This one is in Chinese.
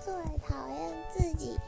最讨厌自己